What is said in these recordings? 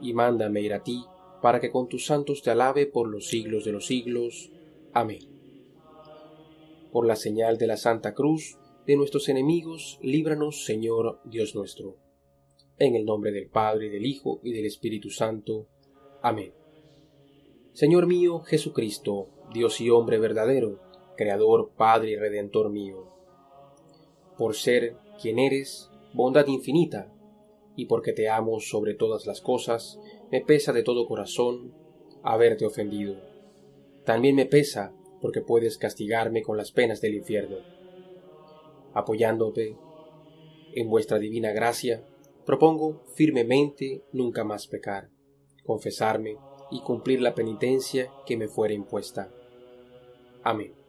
y mándame ir a ti, para que con tus santos te alabe por los siglos de los siglos. Amén. Por la señal de la Santa Cruz, de nuestros enemigos, líbranos, Señor Dios nuestro. En el nombre del Padre, del Hijo, y del Espíritu Santo. Amén. Señor mío Jesucristo, Dios y hombre verdadero, Creador, Padre y Redentor mío, por ser quien eres, bondad infinita, y porque te amo sobre todas las cosas, me pesa de todo corazón haberte ofendido. También me pesa porque puedes castigarme con las penas del infierno. Apoyándote en vuestra divina gracia, propongo firmemente nunca más pecar, confesarme y cumplir la penitencia que me fuera impuesta. Amén.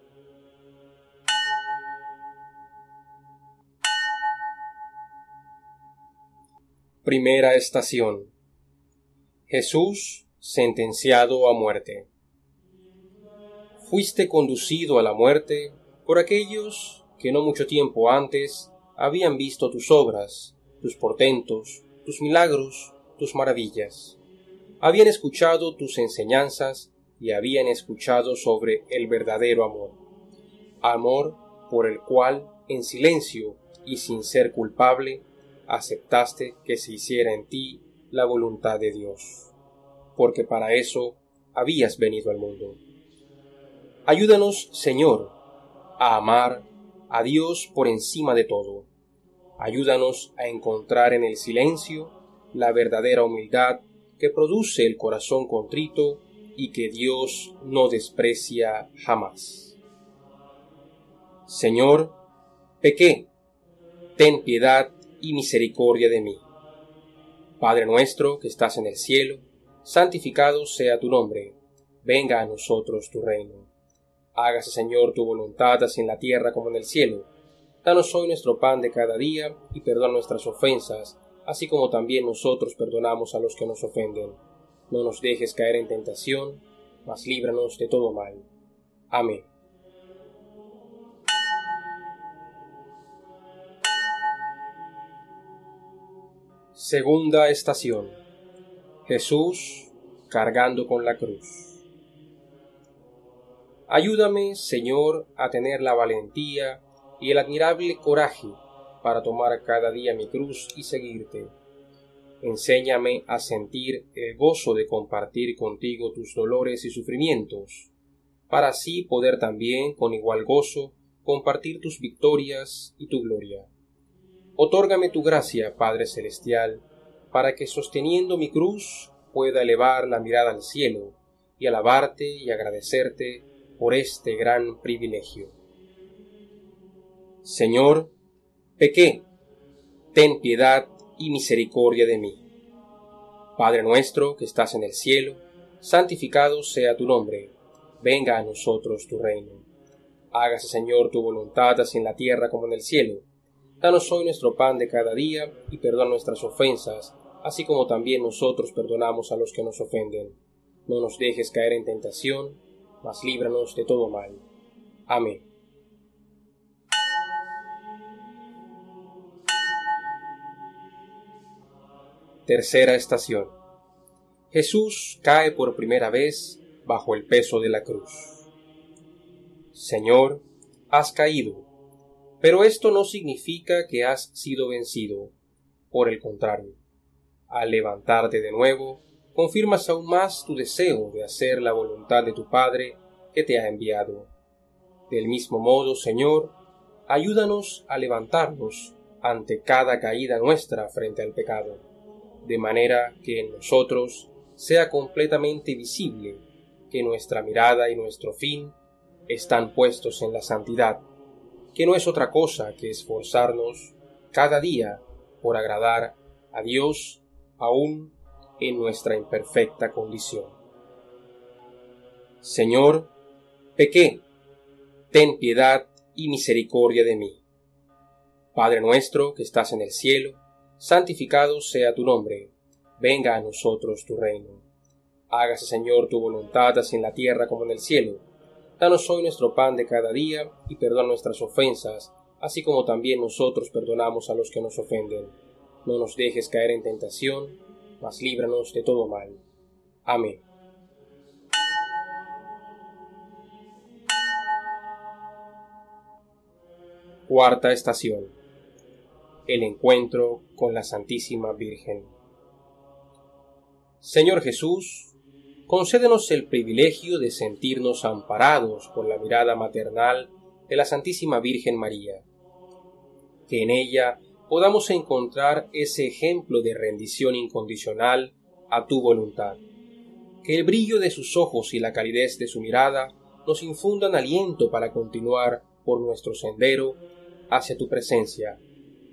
Primera estación. Jesús sentenciado a muerte. Fuiste conducido a la muerte por aquellos que no mucho tiempo antes habían visto tus obras, tus portentos, tus milagros, tus maravillas. Habían escuchado tus enseñanzas y habían escuchado sobre el verdadero amor. Amor por el cual, en silencio y sin ser culpable, aceptaste que se hiciera en ti la voluntad de Dios, porque para eso habías venido al mundo. Ayúdanos, Señor, a amar a Dios por encima de todo. Ayúdanos a encontrar en el silencio la verdadera humildad que produce el corazón contrito y que Dios no desprecia jamás. Señor, pequé, ten piedad y misericordia de mí. Padre nuestro que estás en el cielo, santificado sea tu nombre, venga a nosotros tu reino. Hágase, Señor, tu voluntad así en la tierra como en el cielo. Danos hoy nuestro pan de cada día y perdona nuestras ofensas, así como también nosotros perdonamos a los que nos ofenden. No nos dejes caer en tentación, mas líbranos de todo mal. Amén. Segunda estación. Jesús cargando con la cruz. Ayúdame, Señor, a tener la valentía y el admirable coraje para tomar cada día mi cruz y seguirte. Enséñame a sentir el gozo de compartir contigo tus dolores y sufrimientos, para así poder también con igual gozo compartir tus victorias y tu gloria. Otórgame tu gracia, Padre Celestial, para que sosteniendo mi cruz pueda elevar la mirada al cielo y alabarte y agradecerte por este gran privilegio. Señor, pequé, ten piedad y misericordia de mí. Padre nuestro que estás en el cielo, santificado sea tu nombre, venga a nosotros tu reino. Hágase, Señor, tu voluntad así en la tierra como en el cielo. Danos hoy nuestro pan de cada día, y perdona nuestras ofensas, así como también nosotros perdonamos a los que nos ofenden. No nos dejes caer en tentación, mas líbranos de todo mal. Amén. Tercera estación. Jesús cae por primera vez bajo el peso de la cruz. Señor, has caído pero esto no significa que has sido vencido. Por el contrario, al levantarte de nuevo, confirmas aún más tu deseo de hacer la voluntad de tu Padre que te ha enviado. Del mismo modo, Señor, ayúdanos a levantarnos ante cada caída nuestra frente al pecado, de manera que en nosotros sea completamente visible que nuestra mirada y nuestro fin están puestos en la santidad que no es otra cosa que esforzarnos cada día por agradar a Dios aún en nuestra imperfecta condición. Señor, pequé, ten piedad y misericordia de mí. Padre nuestro que estás en el cielo, santificado sea tu nombre, venga a nosotros tu reino. Hágase, Señor, tu voluntad así en la tierra como en el cielo. Danos hoy nuestro pan de cada día y perdona nuestras ofensas, así como también nosotros perdonamos a los que nos ofenden. No nos dejes caer en tentación, mas líbranos de todo mal. Amén. Cuarta estación. El encuentro con la Santísima Virgen. Señor Jesús, concédenos el privilegio de sentirnos amparados por la mirada maternal de la Santísima Virgen María. Que en ella podamos encontrar ese ejemplo de rendición incondicional a tu voluntad. Que el brillo de sus ojos y la calidez de su mirada nos infundan aliento para continuar por nuestro sendero hacia tu presencia,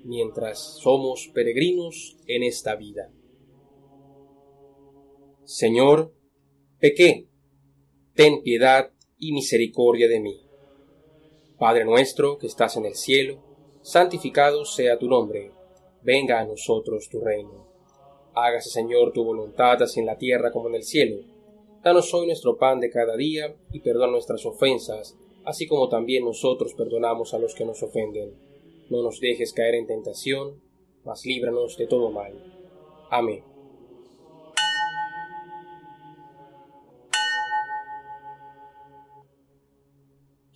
mientras somos peregrinos en esta vida. Señor, pequé, ten piedad y misericordia de mí. Padre nuestro que estás en el cielo, santificado sea tu nombre, venga a nosotros tu reino. Hágase, Señor, tu voluntad así en la tierra como en el cielo. Danos hoy nuestro pan de cada día y perdona nuestras ofensas, así como también nosotros perdonamos a los que nos ofenden. No nos dejes caer en tentación, mas líbranos de todo mal. Amén.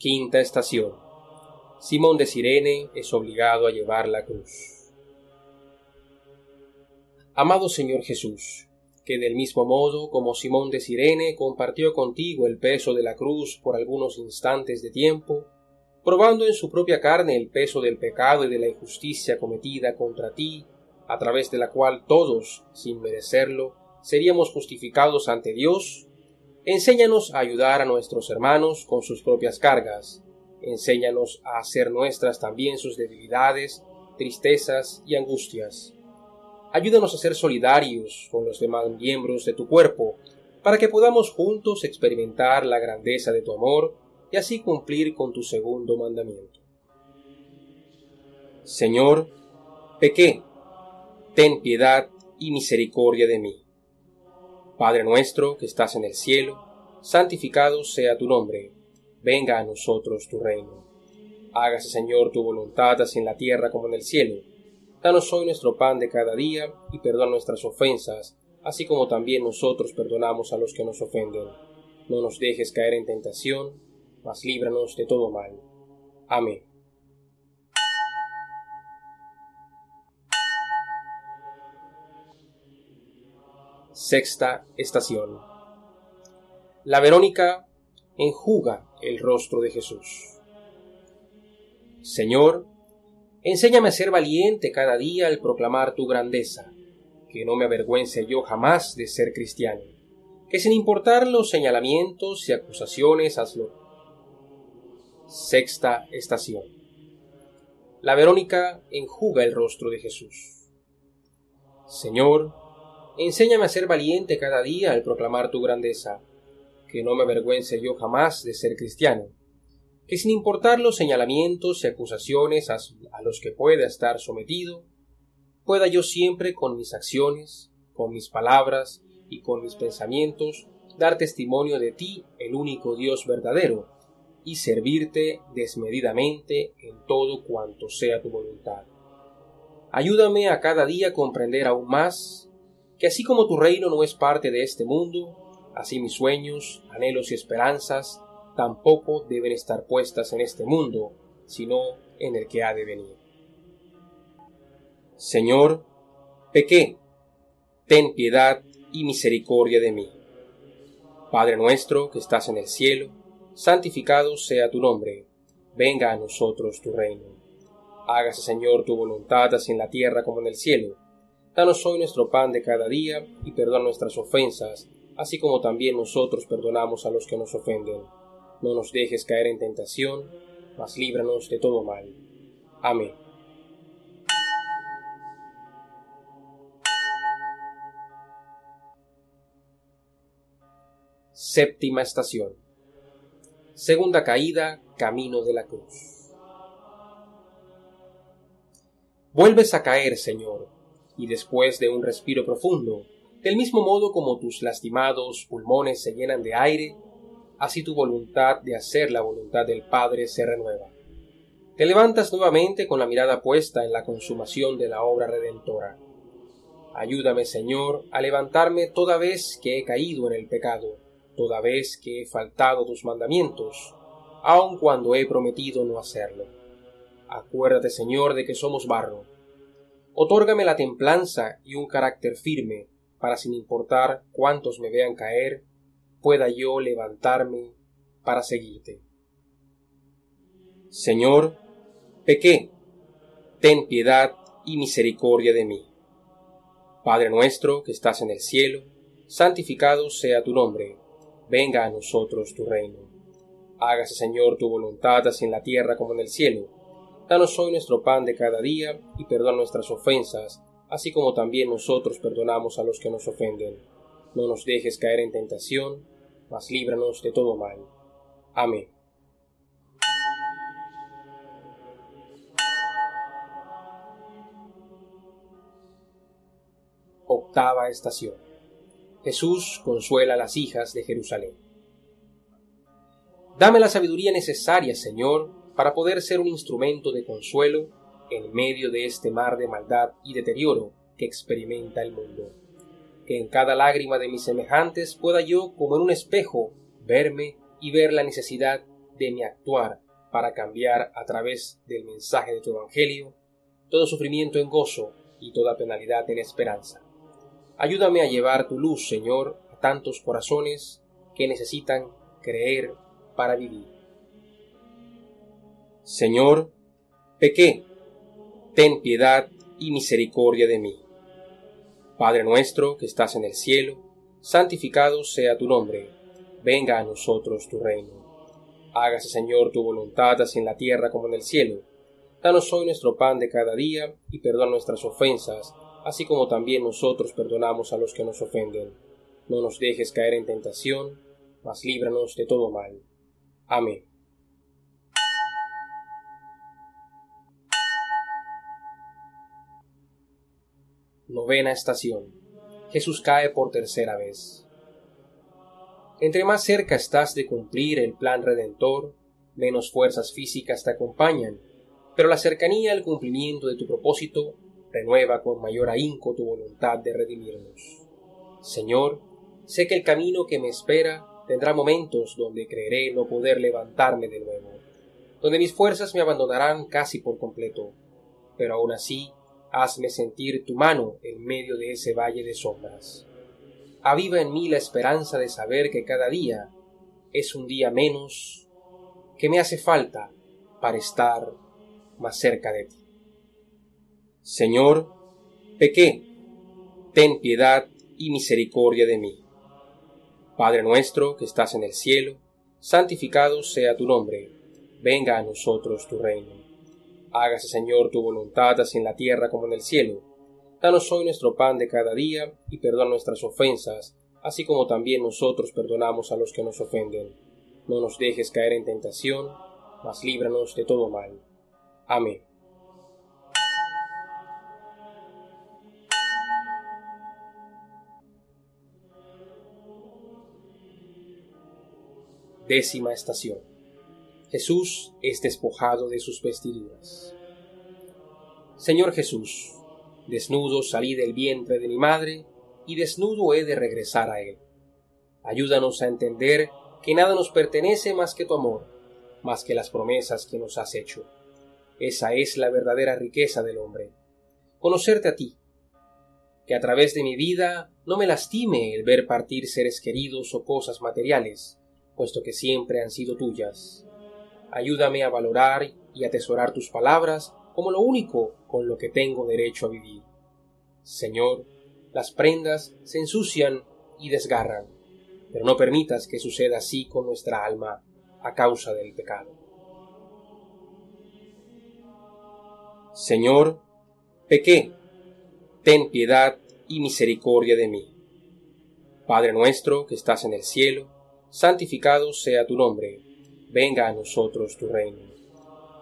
Quinta estación. Simón de Sirene es obligado a llevar la cruz. Amado Señor Jesús, que del mismo modo como Simón de Sirene compartió contigo el peso de la cruz por algunos instantes de tiempo, probando en su propia carne el peso del pecado y de la injusticia cometida contra ti, a través de la cual todos, sin merecerlo, seríamos justificados ante Dios, enséñanos a ayudar a nuestros hermanos con sus propias cargas, enséñanos a hacer nuestras también sus debilidades, tristezas y angustias Ayúdanos a ser solidarios con los demás miembros de tu cuerpo, para que podamos juntos experimentar la grandeza de tu amor y así cumplir con tu segundo mandamiento. Señor, pequé, ten piedad y misericordia de mí. Padre nuestro que estás en el cielo, santificado sea tu nombre, venga a nosotros tu reino. Hágase, Señor, tu voluntad así en la tierra como en el cielo. Danos hoy nuestro pan de cada día y perdona nuestras ofensas, así como también nosotros perdonamos a los que nos ofenden. No nos dejes caer en tentación, mas líbranos de todo mal. Amén. Sexta estación. La Verónica enjuga el rostro de Jesús. Señor, Enséñame a ser valiente cada día al proclamar tu grandeza, que no me avergüence yo jamás de ser cristiano, que sin importar los señalamientos y acusaciones hazlo. Sexta estación. La Verónica enjuga el rostro de Jesús. Señor, enséñame a ser valiente cada día al proclamar tu grandeza, que no me avergüence yo jamás de ser cristiano, que sin importar los señalamientos y acusaciones a, los que pueda estar sometido, pueda yo siempre con mis acciones, con mis palabras y con mis pensamientos dar testimonio de ti, el único Dios verdadero, y servirte desmedidamente en todo cuanto sea tu voluntad. Ayúdame a cada día comprender aún más que así como tu reino no es parte de este mundo, así mis sueños, anhelos y esperanzas tampoco deben estar puestas en este mundo, sino en el que ha de venir. Señor, pequé, ten piedad y misericordia de mí. Padre nuestro que estás en el cielo, santificado sea tu nombre, venga a nosotros tu reino. Hágase, Señor, tu voluntad así en la tierra como en el cielo. Danos hoy nuestro pan de cada día y perdona nuestras ofensas, así como también nosotros perdonamos a los que nos ofenden no nos dejes caer en tentación, mas líbranos de todo mal. Amén. Séptima estación. Segunda caída, camino de la cruz. Vuelves a caer, Señor, y después de un respiro profundo, del mismo modo como tus lastimados pulmones se llenan de aire, así tu voluntad de hacer la voluntad del Padre se renueva. Te levantas nuevamente con la mirada puesta en la consumación de la obra redentora. Ayúdame, Señor, a levantarme toda vez que he caído en el pecado, toda vez que he faltado tus mandamientos, aun cuando he prometido no hacerlo. Acuérdate, Señor, de que somos barro. Otórgame la templanza y un carácter firme, para sin importar cuántos me vean caer, pueda yo levantarme para seguirte. Señor, pequé, ten piedad y misericordia de mí. Padre nuestro que estás en el cielo, santificado sea tu nombre, venga a nosotros tu reino. Hágase, Señor, tu voluntad así en la tierra como en el cielo. Danos hoy nuestro pan de cada día y perdona nuestras ofensas, así como también nosotros perdonamos a los que nos ofenden. No nos dejes caer en tentación, mas líbranos de todo mal. Amén. Octava estación. Jesús consuela a las hijas de Jerusalén. Dame la sabiduría necesaria, Señor, para poder ser un instrumento de consuelo en medio de este mar de maldad y deterioro que experimenta el mundo. Que en cada lágrima de mis semejantes pueda yo, como en un espejo, verme y ver la necesidad de mi actuar para cambiar a través del mensaje de tu Evangelio todo sufrimiento en gozo y toda penalidad en esperanza. Ayúdame a llevar tu luz, Señor, a tantos corazones que necesitan creer para vivir. Señor, pequé, ten piedad y misericordia de mí. Padre nuestro que estás en el cielo, santificado sea tu nombre, venga a nosotros tu reino. Hágase, Señor, tu voluntad así en la tierra como en el cielo. Danos hoy nuestro pan de cada día y perdona nuestras ofensas así como también nosotros perdonamos a los que nos ofenden. No nos dejes caer en tentación, mas líbranos de todo mal. Amén. Novena estación. Jesús cae por tercera vez. Entre más cerca estás de cumplir el plan redentor, menos fuerzas físicas te acompañan, pero la cercanía al cumplimiento de tu propósito renueva con mayor ahínco tu voluntad de redimirnos. Señor, sé que el camino que me espera tendrá momentos donde creeré no poder levantarme de nuevo, donde mis fuerzas me abandonarán casi por completo, pero aún así hazme sentir tu mano en medio de ese valle de sombras. Aviva en mí la esperanza de saber que cada día es un día menos que me hace falta para estar más cerca de ti. Señor, pequé, ten piedad y misericordia de mí. Padre nuestro que estás en el cielo, santificado sea tu nombre, venga a nosotros tu reino. Hágase, Señor, tu voluntad así en la tierra como en el cielo. Danos hoy nuestro pan de cada día y perdona nuestras ofensas, así como también nosotros perdonamos a los que nos ofenden. No nos dejes caer en tentación, mas líbranos de todo mal. Amén. Décima estación. Jesús es despojado de sus vestiduras. Señor Jesús, desnudo salí del vientre de mi madre y desnudo he de regresar a él. Ayúdanos a entender que nada nos pertenece más que tu amor, más que las promesas que nos has hecho. Esa es la verdadera riqueza del hombre. Conocerte a ti. Que a través de mi vida no me lastime el ver partir seres queridos o cosas materiales, puesto que siempre han sido tuyas. Ayúdame a valorar y atesorar tus palabras como lo único con lo que tengo derecho a vivir. Señor, las prendas se ensucian y desgarran, pero no permitas que suceda así con nuestra alma a causa del pecado. Señor, pequé, ten piedad y misericordia de mí. Padre nuestro que estás en el cielo, santificado sea tu nombre, venga a nosotros tu reino.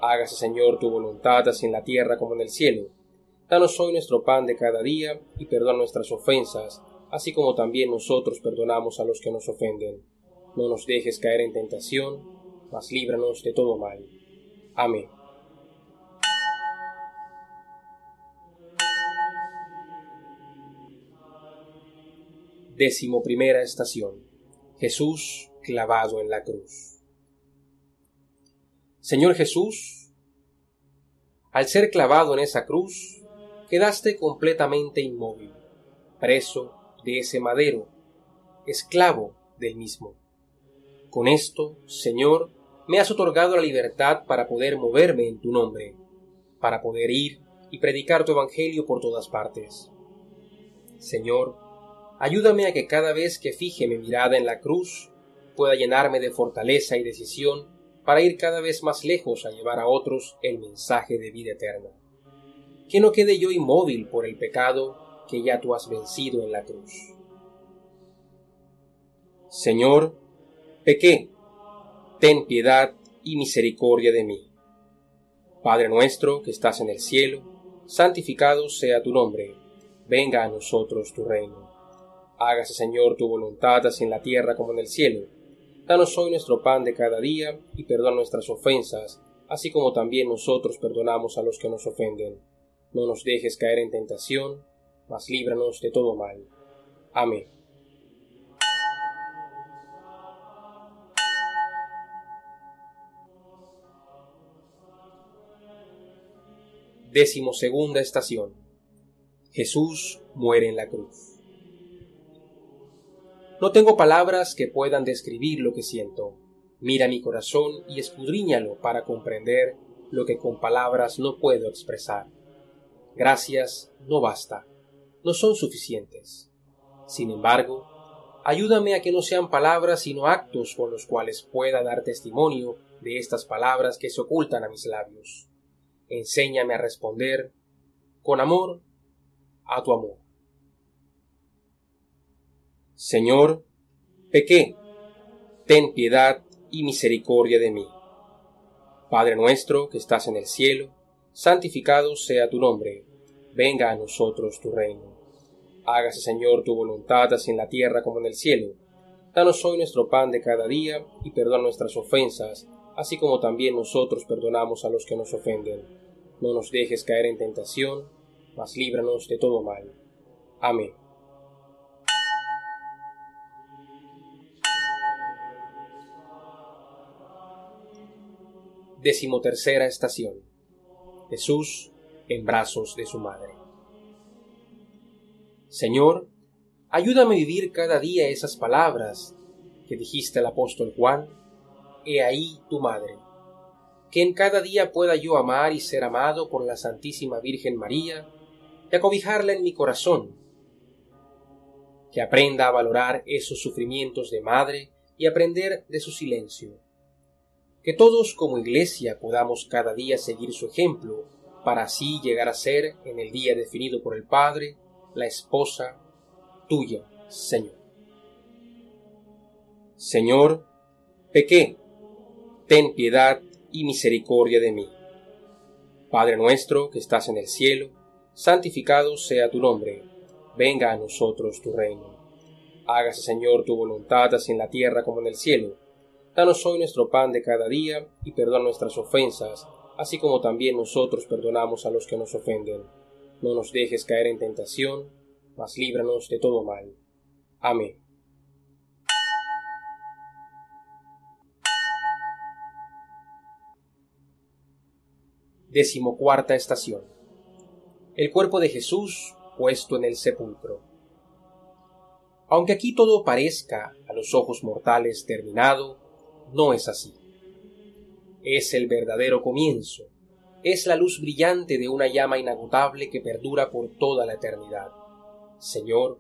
Hágase, Señor, tu voluntad así en la tierra como en el cielo. Danos hoy nuestro pan de cada día y perdona nuestras ofensas, así como también nosotros perdonamos a los que nos ofenden. No nos dejes caer en tentación, mas líbranos de todo mal. Amén. Décimo primera estación. Jesús clavado en la cruz. Señor Jesús, al ser clavado en esa cruz, quedaste completamente inmóvil, preso de ese madero, esclavo del mismo. Con esto, Señor, me has otorgado la libertad para poder moverme en tu nombre, para poder ir y predicar tu Evangelio por todas partes. Señor, ayúdame a que cada vez que fije mi mirada en la cruz, pueda llenarme de fortaleza y decisión para ir cada vez más lejos a llevar a otros el mensaje de vida eterna. Que no quede yo inmóvil por el pecado que ya tú has vencido en la cruz. Señor, pequé, ten piedad y misericordia de mí. Padre nuestro que estás en el cielo, santificado sea tu nombre, venga a nosotros tu reino. Hágase, Señor, tu voluntad así en la tierra como en el cielo. Danos hoy nuestro pan de cada día y perdona nuestras ofensas, así como también nosotros perdonamos a los que nos ofenden. No nos dejes caer en tentación, mas líbranos de todo mal. Amén. Segunda estación. Jesús muere en la cruz. No tengo palabras que puedan describir lo que siento. Mira mi corazón y escudriñalo para comprender lo que con palabras no puedo expresar. Gracias no basta no son suficientes. Sin embargo, ayúdame a que no sean palabras sino actos con los cuales pueda dar testimonio de estas palabras que se ocultan a mis labios. Enséñame a responder con amor a tu amor. Señor, pequé, ten piedad y misericordia de mí. Padre nuestro que estás en el cielo, santificado sea tu nombre venga a nosotros tu reino. Hágase, Señor, tu voluntad así en la tierra como en el cielo. Danos hoy nuestro pan de cada día y perdona nuestras ofensas, así como también nosotros perdonamos a los que nos ofenden. No nos dejes caer en tentación, mas líbranos de todo mal. Amén. Decimotercera estación. Jesús en brazos de su madre. Señor, ayúdame a vivir cada día esas palabras que dijiste al apóstol Juan, He ahí tu madre, que en cada día pueda yo amar y ser amado por la Santísima Virgen María y acobijarla en mi corazón, que aprenda a valorar esos sufrimientos de madre y aprender de su silencio, que todos como iglesia podamos cada día seguir su ejemplo para así llegar a ser, en el día definido por el Padre, la esposa tuya, Señor. Señor, pequé, ten piedad y misericordia de mí. Padre nuestro que estás en el cielo, santificado sea tu nombre, venga a nosotros tu reino. Hágase, Señor, tu voluntad así en la tierra como en el cielo. Danos hoy nuestro pan de cada día y perdona nuestras ofensas, así como también nosotros perdonamos a los que nos ofenden. No nos dejes caer en tentación, mas líbranos de todo mal. Amén. Decimocuarta estación. El cuerpo de Jesús puesto en el sepulcro. Aunque aquí todo parezca a los ojos mortales terminado, no es así es el verdadero comienzo, es la luz brillante de una llama inagotable que perdura por toda la eternidad. Señor,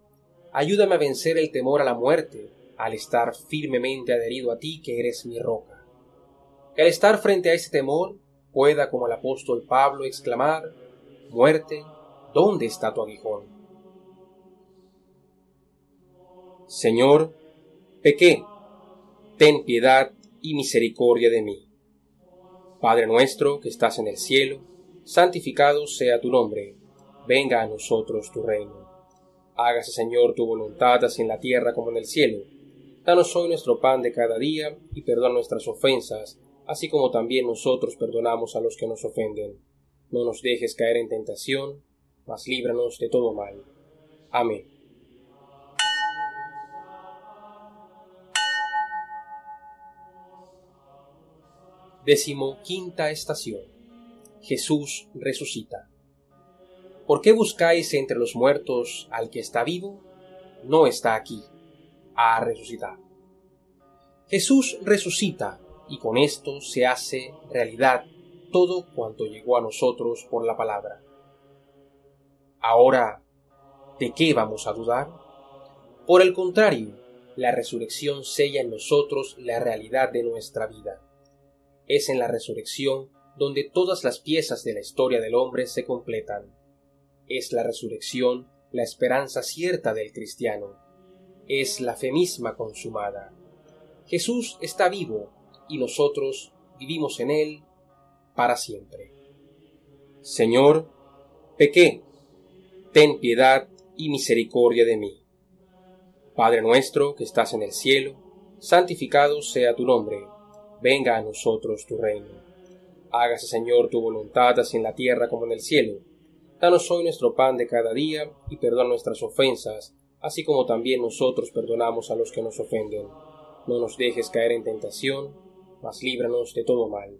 ayúdame a vencer el temor a la muerte, al estar firmemente adherido a ti que eres mi roca. Que al estar frente a ese temor pueda, como el apóstol Pablo, exclamar, Muerte, ¿dónde está tu aguijón? Señor, pequé, ten piedad y misericordia de mí. Padre nuestro que estás en el cielo, santificado sea tu nombre, venga a nosotros tu reino. Hágase Señor tu voluntad así en la tierra como en el cielo. Danos hoy nuestro pan de cada día y perdona nuestras ofensas, así como también nosotros perdonamos a los que nos ofenden. No nos dejes caer en tentación, mas líbranos de todo mal. Amén. Décimo quinta estación. Jesús resucita. ¿Por qué buscáis entre los muertos al que está vivo? No está aquí, ha resucitado. Jesús resucita y con esto se hace realidad todo cuanto llegó a nosotros por la palabra. Ahora, ¿de qué vamos a dudar? Por el contrario, la resurrección sella en nosotros la realidad de nuestra vida es en la resurrección donde todas las piezas de la historia del hombre se completan. Es la resurrección la esperanza cierta del cristiano. Es la fe misma consumada. Jesús está vivo y nosotros vivimos en él para siempre. Señor, pequé, ten piedad y misericordia de mí. Padre nuestro que estás en el cielo, santificado sea tu nombre venga a nosotros tu reino. Hágase, Señor, tu voluntad así en la tierra como en el cielo. Danos hoy nuestro pan de cada día y perdona nuestras ofensas, así como también nosotros perdonamos a los que nos ofenden. No nos dejes caer en tentación, mas líbranos de todo mal.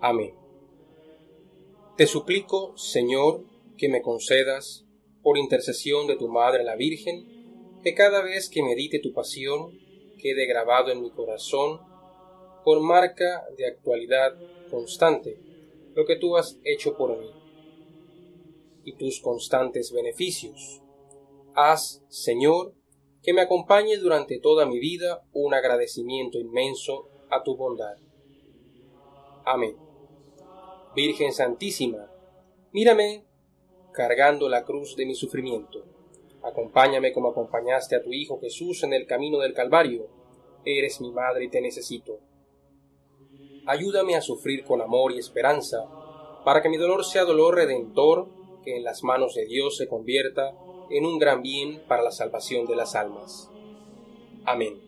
Amén. Te suplico, Señor, que me concedas, por intercesión de tu Madre la Virgen, que cada vez que medite tu pasión quede grabado en mi corazón por marca de actualidad constante lo que tú has hecho por mí y tus constantes beneficios. Haz, Señor, que me acompañe durante toda mi vida un agradecimiento inmenso a tu bondad. Amén. Virgen Santísima, mírame cargando la cruz de mi sufrimiento. Acompáñame como acompañaste a tu Hijo Jesús en el camino del Calvario. Eres mi madre y te necesito ayúdame a sufrir con amor y esperanza, para que mi dolor sea dolor redentor, que en las manos de Dios se convierta en un gran bien para la salvación de las almas. Amén.